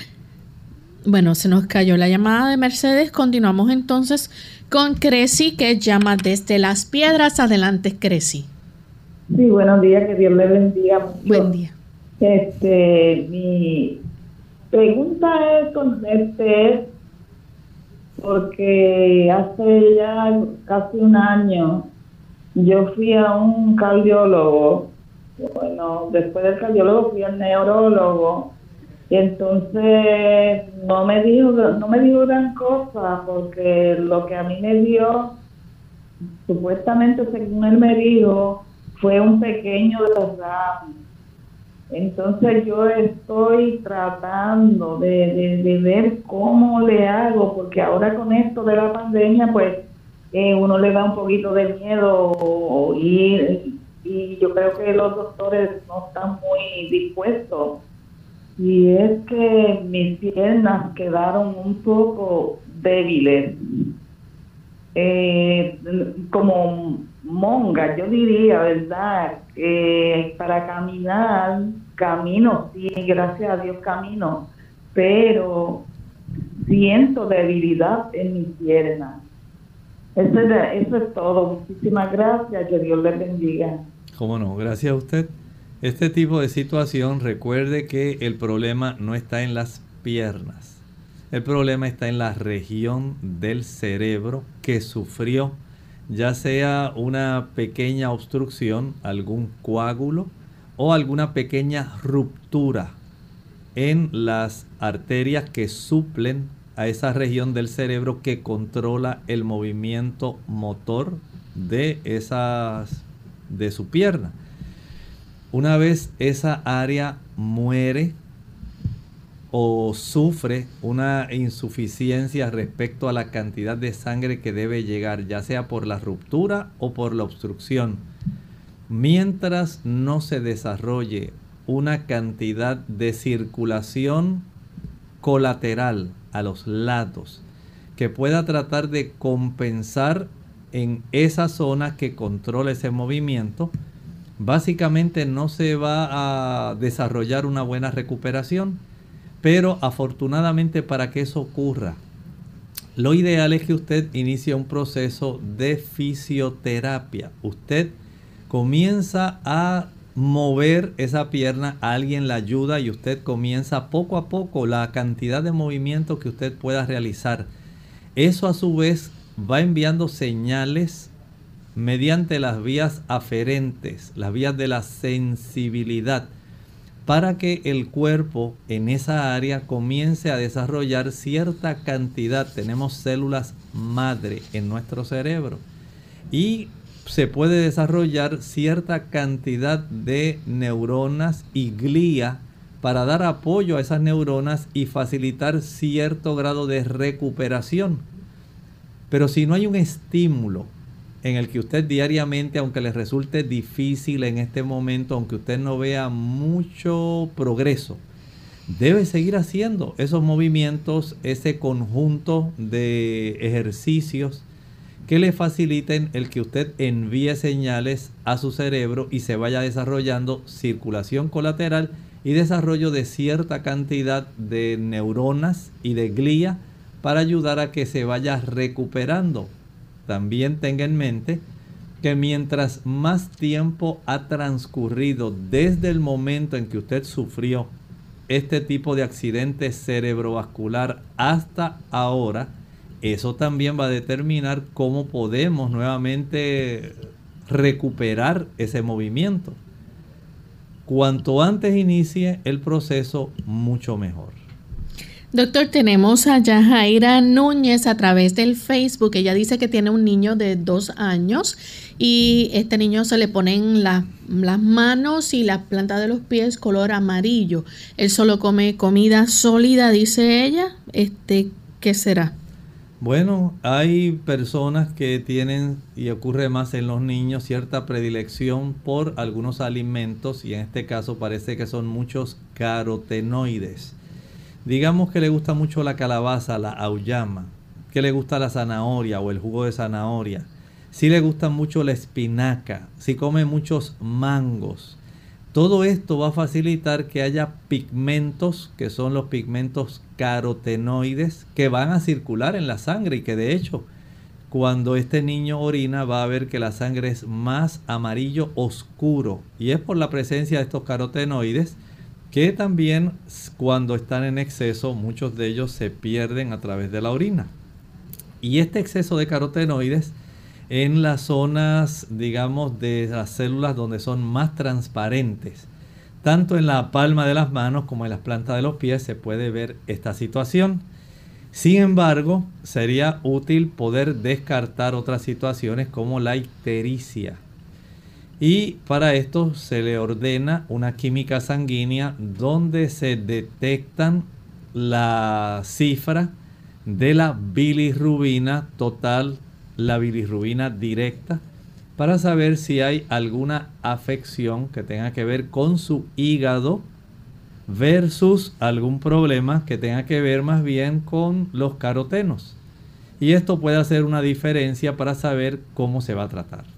Bueno, se nos cayó la llamada de Mercedes. Continuamos entonces con Creci, que llama desde las piedras. Adelante, Creci. Sí, buenos días, que Dios le bendiga mucho. Buen día. Este, mi pregunta es con este porque hace ya casi un año yo fui a un cardiólogo, bueno, después del cardiólogo fui al neurólogo y entonces no me dijo no me dijo gran cosa porque lo que a mí me dio supuestamente según él me dijo fue un pequeño derrame entonces yo estoy tratando de, de, ver cómo le hago, porque ahora con esto de la pandemia, pues eh, uno le da un poquito de miedo y, y yo creo que los doctores no están muy dispuestos. Y es que mis piernas quedaron un poco débiles, eh, como monga, yo diría, ¿verdad? Eh, para caminar, camino, sí, gracias a Dios camino, pero siento debilidad en mis piernas. Eso es, eso es todo. Muchísimas gracias. Que Dios le bendiga. Cómo no, gracias a usted. Este tipo de situación, recuerde que el problema no está en las piernas. El problema está en la región del cerebro que sufrió ya sea una pequeña obstrucción, algún coágulo o alguna pequeña ruptura en las arterias que suplen a esa región del cerebro que controla el movimiento motor de esas de su pierna. Una vez esa área muere, o sufre una insuficiencia respecto a la cantidad de sangre que debe llegar, ya sea por la ruptura o por la obstrucción. Mientras no se desarrolle una cantidad de circulación colateral a los lados que pueda tratar de compensar en esa zona que controla ese movimiento, básicamente no se va a desarrollar una buena recuperación pero afortunadamente para que eso ocurra, lo ideal es que usted inicie un proceso de fisioterapia. Usted comienza a mover esa pierna, alguien la ayuda y usted comienza poco a poco la cantidad de movimiento que usted pueda realizar. Eso a su vez va enviando señales mediante las vías aferentes, las vías de la sensibilidad para que el cuerpo en esa área comience a desarrollar cierta cantidad. Tenemos células madre en nuestro cerebro y se puede desarrollar cierta cantidad de neuronas y glía para dar apoyo a esas neuronas y facilitar cierto grado de recuperación. Pero si no hay un estímulo en el que usted diariamente, aunque le resulte difícil en este momento, aunque usted no vea mucho progreso, debe seguir haciendo esos movimientos, ese conjunto de ejercicios que le faciliten el que usted envíe señales a su cerebro y se vaya desarrollando circulación colateral y desarrollo de cierta cantidad de neuronas y de glía para ayudar a que se vaya recuperando también tenga en mente que mientras más tiempo ha transcurrido desde el momento en que usted sufrió este tipo de accidente cerebrovascular hasta ahora, eso también va a determinar cómo podemos nuevamente recuperar ese movimiento. Cuanto antes inicie el proceso, mucho mejor. Doctor, tenemos a Yajaira Núñez a través del Facebook. Ella dice que tiene un niño de dos años y este niño se le ponen las manos y la planta de los pies color amarillo. Él solo come comida sólida, dice ella. Este, ¿qué será? Bueno, hay personas que tienen, y ocurre más en los niños, cierta predilección por algunos alimentos y en este caso parece que son muchos carotenoides. Digamos que le gusta mucho la calabaza, la auyama, que le gusta la zanahoria o el jugo de zanahoria. si le gusta mucho la espinaca, si come muchos mangos. Todo esto va a facilitar que haya pigmentos, que son los pigmentos carotenoides, que van a circular en la sangre y que de hecho cuando este niño orina va a ver que la sangre es más amarillo oscuro y es por la presencia de estos carotenoides que también cuando están en exceso muchos de ellos se pierden a través de la orina. Y este exceso de carotenoides en las zonas, digamos, de las células donde son más transparentes, tanto en la palma de las manos como en las plantas de los pies se puede ver esta situación. Sin embargo, sería útil poder descartar otras situaciones como la ictericia. Y para esto se le ordena una química sanguínea donde se detectan la cifra de la bilirrubina total, la bilirrubina directa, para saber si hay alguna afección que tenga que ver con su hígado versus algún problema que tenga que ver más bien con los carotenos. Y esto puede hacer una diferencia para saber cómo se va a tratar.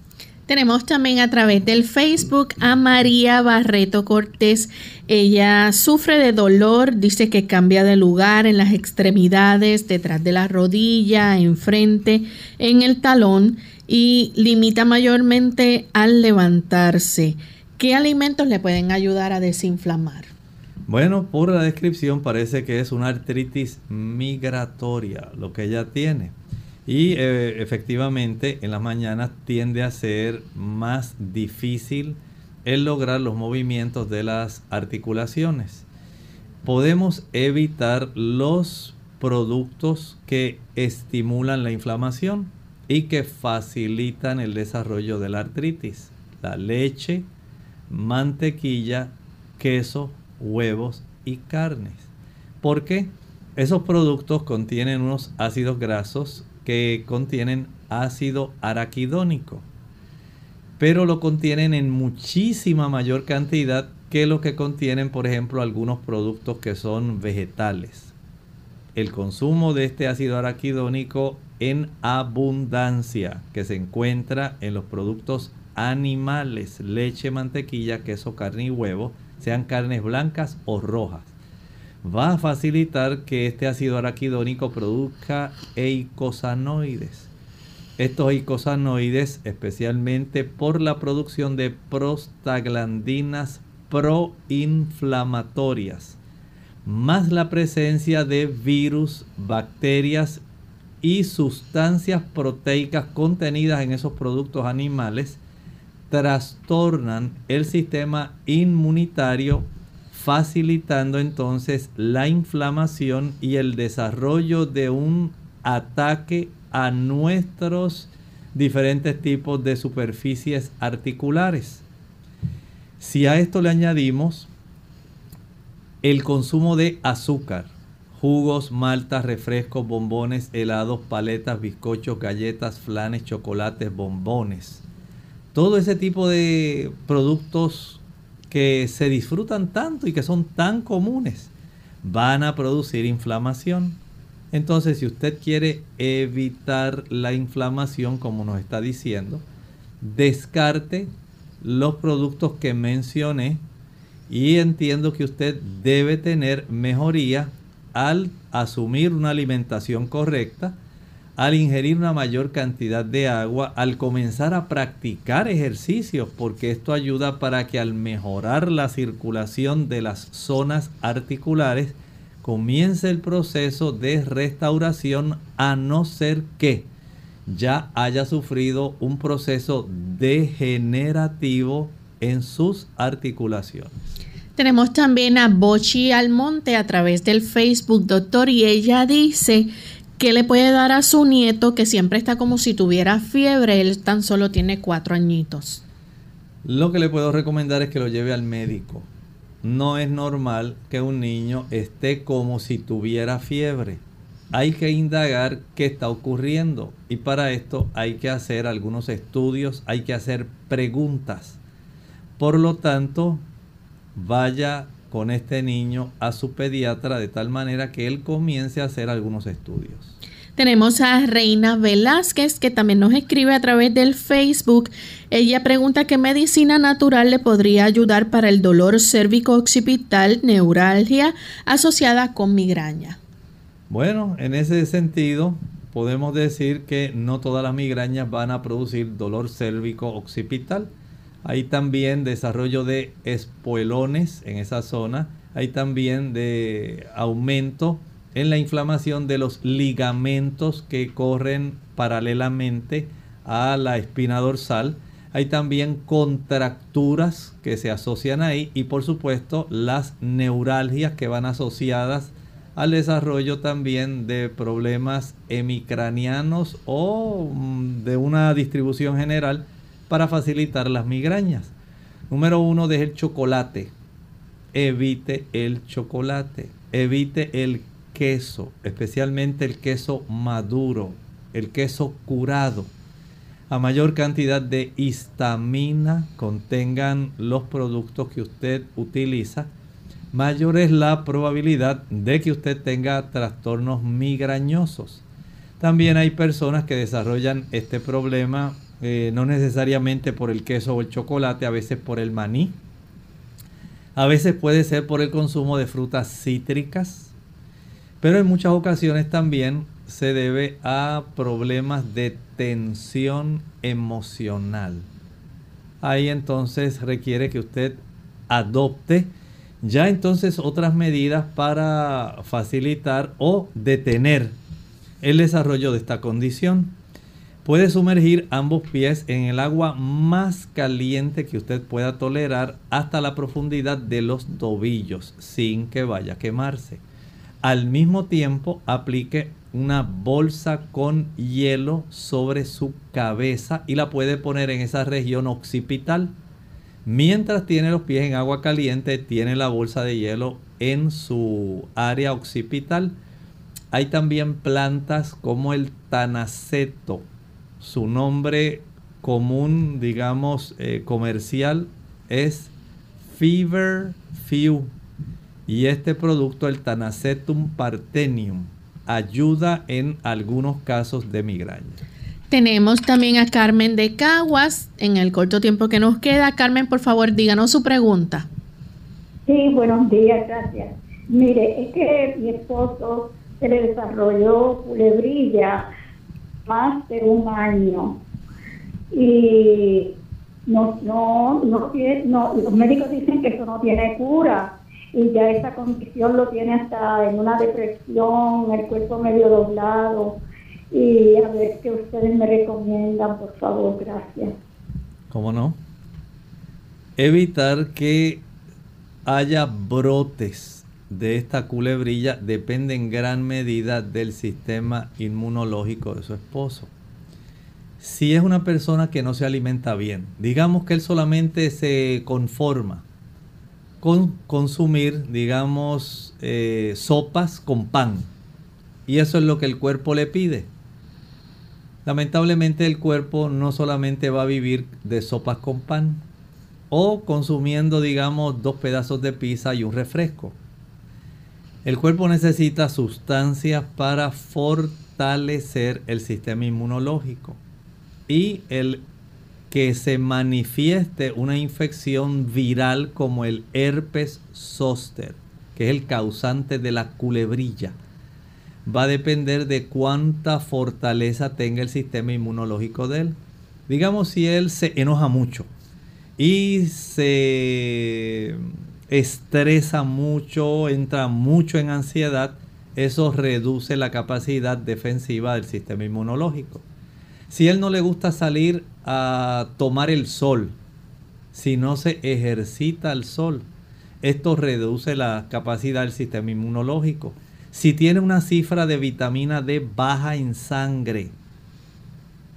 Tenemos también a través del Facebook a María Barreto Cortés. Ella sufre de dolor, dice que cambia de lugar en las extremidades, detrás de la rodilla, enfrente, en el talón y limita mayormente al levantarse. ¿Qué alimentos le pueden ayudar a desinflamar? Bueno, por la descripción parece que es una artritis migratoria lo que ella tiene. Y eh, efectivamente en las mañanas tiende a ser más difícil el lograr los movimientos de las articulaciones. Podemos evitar los productos que estimulan la inflamación y que facilitan el desarrollo de la artritis. La leche, mantequilla, queso, huevos y carnes. Porque esos productos contienen unos ácidos grasos que contienen ácido araquidónico, pero lo contienen en muchísima mayor cantidad que lo que contienen, por ejemplo, algunos productos que son vegetales. El consumo de este ácido araquidónico en abundancia que se encuentra en los productos animales, leche, mantequilla, queso, carne y huevo, sean carnes blancas o rojas. Va a facilitar que este ácido araquidónico produzca eicosanoides. Estos eicosanoides, especialmente por la producción de prostaglandinas proinflamatorias, más la presencia de virus, bacterias y sustancias proteicas contenidas en esos productos animales, trastornan el sistema inmunitario, facilitando entonces la inflamación y el desarrollo de un ataque a nuestros diferentes tipos de superficies articulares. Si a esto le añadimos el consumo de azúcar, jugos, maltas, refrescos, bombones, helados, paletas, bizcochos, galletas, flanes, chocolates, bombones, todo ese tipo de productos que se disfrutan tanto y que son tan comunes van a producir inflamación. Entonces, si usted quiere evitar la inflamación, como nos está diciendo, descarte los productos que mencioné y entiendo que usted debe tener mejoría al asumir una alimentación correcta al ingerir una mayor cantidad de agua, al comenzar a practicar ejercicios, porque esto ayuda para que al mejorar la circulación de las zonas articulares, comience el proceso de restauración a no ser que ya haya sufrido un proceso degenerativo en sus articulaciones. Tenemos también a Bochi Almonte a través del Facebook, doctor, y ella dice ¿Qué le puede dar a su nieto que siempre está como si tuviera fiebre? Él tan solo tiene cuatro añitos. Lo que le puedo recomendar es que lo lleve al médico. No es normal que un niño esté como si tuviera fiebre. Hay que indagar qué está ocurriendo y para esto hay que hacer algunos estudios, hay que hacer preguntas. Por lo tanto, vaya con este niño a su pediatra de tal manera que él comience a hacer algunos estudios. Tenemos a Reina Velázquez que también nos escribe a través del Facebook. Ella pregunta qué medicina natural le podría ayudar para el dolor cérvico-occipital, neuralgia asociada con migraña. Bueno, en ese sentido, podemos decir que no todas las migrañas van a producir dolor cérvico occipital. Hay también desarrollo de espuelones en esa zona. Hay también de aumento en la inflamación de los ligamentos que corren paralelamente a la espina dorsal. Hay también contracturas que se asocian ahí y por supuesto las neuralgias que van asociadas al desarrollo también de problemas hemicranianos o mm, de una distribución general para facilitar las migrañas. Número uno, deje el chocolate. Evite el chocolate. Evite el queso, especialmente el queso maduro, el queso curado. A mayor cantidad de histamina contengan los productos que usted utiliza, mayor es la probabilidad de que usted tenga trastornos migrañosos. También hay personas que desarrollan este problema eh, no necesariamente por el queso o el chocolate, a veces por el maní. A veces puede ser por el consumo de frutas cítricas, pero en muchas ocasiones también se debe a problemas de tensión emocional. Ahí entonces requiere que usted adopte ya entonces otras medidas para facilitar o detener el desarrollo de esta condición. Puede sumergir ambos pies en el agua más caliente que usted pueda tolerar hasta la profundidad de los tobillos sin que vaya a quemarse. Al mismo tiempo aplique una bolsa con hielo sobre su cabeza y la puede poner en esa región occipital Mientras tiene los pies en agua caliente, tiene la bolsa de hielo en su área occipital. Hay también plantas como el tanaceto. Su nombre común, digamos, eh, comercial es Fever Few. Y este producto, el Tanacetum partenium, ayuda en algunos casos de migraña. Tenemos también a Carmen de Caguas en el corto tiempo que nos queda. Carmen, por favor, díganos su pregunta. Sí, buenos días, gracias. Mire, es que mi esposo se le desarrolló culebrilla más de un año y no, no, no, no, los médicos dicen que eso no tiene cura y ya esa condición lo tiene hasta en una depresión, el cuerpo medio doblado y a ver qué ustedes me recomiendan, por favor, gracias. ¿Cómo no? Evitar que haya brotes de esta culebrilla depende en gran medida del sistema inmunológico de su esposo. Si es una persona que no se alimenta bien, digamos que él solamente se conforma con consumir, digamos, eh, sopas con pan, y eso es lo que el cuerpo le pide lamentablemente el cuerpo no solamente va a vivir de sopas con pan o consumiendo, digamos, dos pedazos de pizza y un refresco. El cuerpo necesita sustancias para fortalecer el sistema inmunológico y el que se manifieste una infección viral como el herpes zóster, que es el causante de la culebrilla va a depender de cuánta fortaleza tenga el sistema inmunológico de él. Digamos si él se enoja mucho y se estresa mucho, entra mucho en ansiedad, eso reduce la capacidad defensiva del sistema inmunológico. Si él no le gusta salir a tomar el sol, si no se ejercita el sol, esto reduce la capacidad del sistema inmunológico. Si tiene una cifra de vitamina D baja en sangre,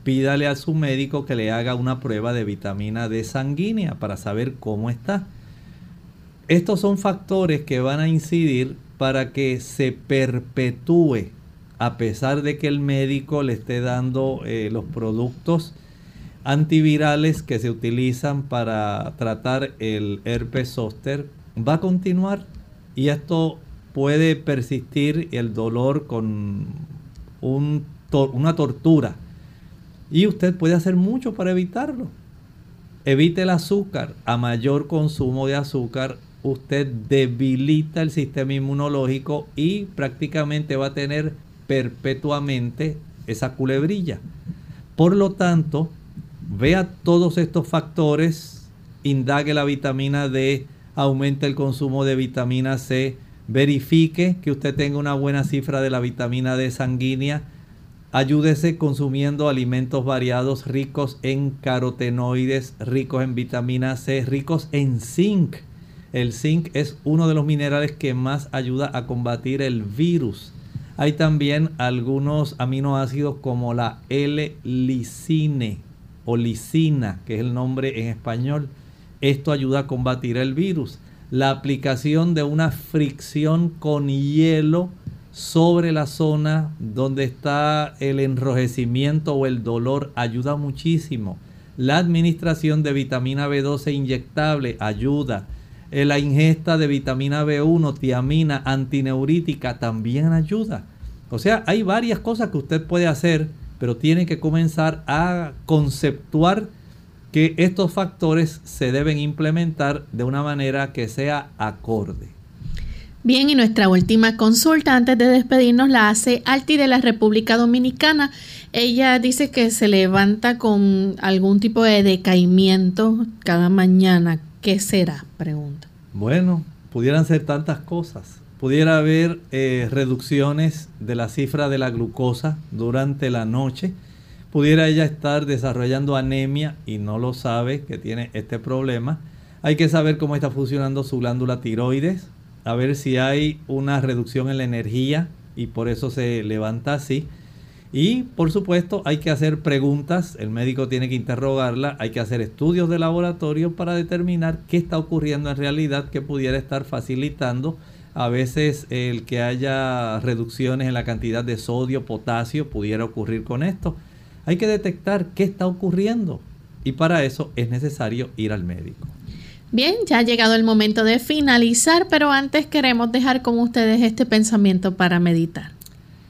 pídale a su médico que le haga una prueba de vitamina D sanguínea para saber cómo está. Estos son factores que van a incidir para que se perpetúe, a pesar de que el médico le esté dando eh, los productos antivirales que se utilizan para tratar el herpes zóster, va a continuar y esto puede persistir el dolor con una tortura. Y usted puede hacer mucho para evitarlo. Evite el azúcar. A mayor consumo de azúcar, usted debilita el sistema inmunológico y prácticamente va a tener perpetuamente esa culebrilla. Por lo tanto, vea todos estos factores, indague la vitamina D, aumente el consumo de vitamina C, verifique que usted tenga una buena cifra de la vitamina D sanguínea, ayúdese consumiendo alimentos variados ricos en carotenoides, ricos en vitamina C, ricos en zinc. El zinc es uno de los minerales que más ayuda a combatir el virus. Hay también algunos aminoácidos como la L-licine o lisina, que es el nombre en español. Esto ayuda a combatir el virus. La aplicación de una fricción con hielo sobre la zona donde está el enrojecimiento o el dolor ayuda muchísimo. La administración de vitamina B12 inyectable ayuda. Eh, la ingesta de vitamina B1, tiamina, antineurítica también ayuda. O sea, hay varias cosas que usted puede hacer, pero tiene que comenzar a conceptuar que estos factores se deben implementar de una manera que sea acorde. Bien, y nuestra última consulta antes de despedirnos la hace Alti de la República Dominicana. Ella dice que se levanta con algún tipo de decaimiento cada mañana. ¿Qué será? Pregunta. Bueno, pudieran ser tantas cosas. Pudiera haber eh, reducciones de la cifra de la glucosa durante la noche pudiera ella estar desarrollando anemia y no lo sabe que tiene este problema. Hay que saber cómo está funcionando su glándula tiroides, a ver si hay una reducción en la energía y por eso se levanta así. Y por supuesto hay que hacer preguntas, el médico tiene que interrogarla, hay que hacer estudios de laboratorio para determinar qué está ocurriendo en realidad que pudiera estar facilitando a veces el que haya reducciones en la cantidad de sodio, potasio, pudiera ocurrir con esto. Hay que detectar qué está ocurriendo y para eso es necesario ir al médico. Bien, ya ha llegado el momento de finalizar, pero antes queremos dejar con ustedes este pensamiento para meditar.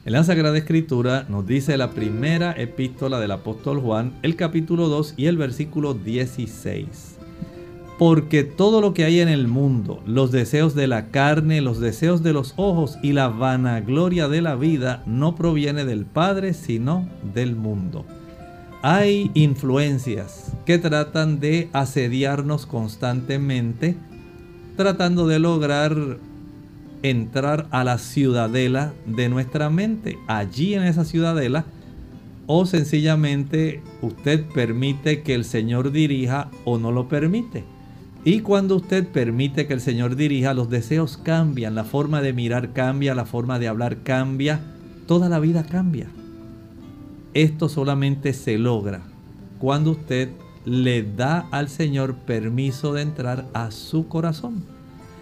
En la Sagrada Escritura nos dice la primera epístola del apóstol Juan, el capítulo 2 y el versículo 16 porque todo lo que hay en el mundo, los deseos de la carne, los deseos de los ojos y la vanagloria de la vida, no proviene del Padre, sino del mundo. Hay influencias que tratan de asediarnos constantemente, tratando de lograr entrar a la ciudadela de nuestra mente. Allí en esa ciudadela, o sencillamente usted permite que el Señor dirija o no lo permite. Y cuando usted permite que el Señor dirija, los deseos cambian, la forma de mirar cambia, la forma de hablar cambia, toda la vida cambia. Esto solamente se logra cuando usted le da al Señor permiso de entrar a su corazón.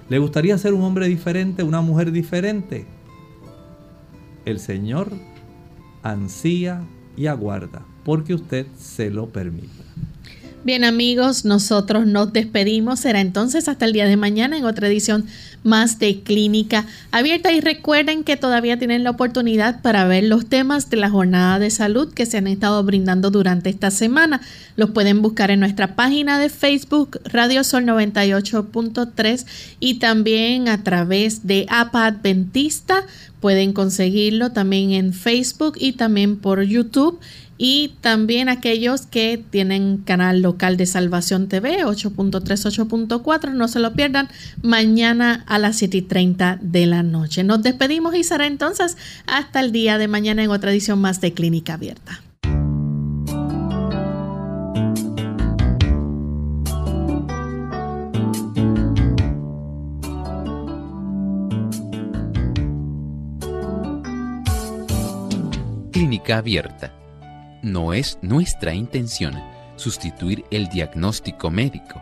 ¿Le gustaría ser un hombre diferente, una mujer diferente? El Señor ansía y aguarda porque usted se lo permita. Bien amigos, nosotros nos despedimos. Será entonces hasta el día de mañana en otra edición más de Clínica Abierta. Y recuerden que todavía tienen la oportunidad para ver los temas de la jornada de salud que se han estado brindando durante esta semana. Los pueden buscar en nuestra página de Facebook Radio Sol 98.3 y también a través de APA Adventista. Pueden conseguirlo también en Facebook y también por YouTube y también aquellos que tienen canal local de Salvación TV 8.3, 8.4, no se lo pierdan mañana a las 7 y 30 de la noche. Nos despedimos y será entonces hasta el día de mañana en otra edición más de Clínica Abierta. Clínica Abierta no es nuestra intención sustituir el diagnóstico médico.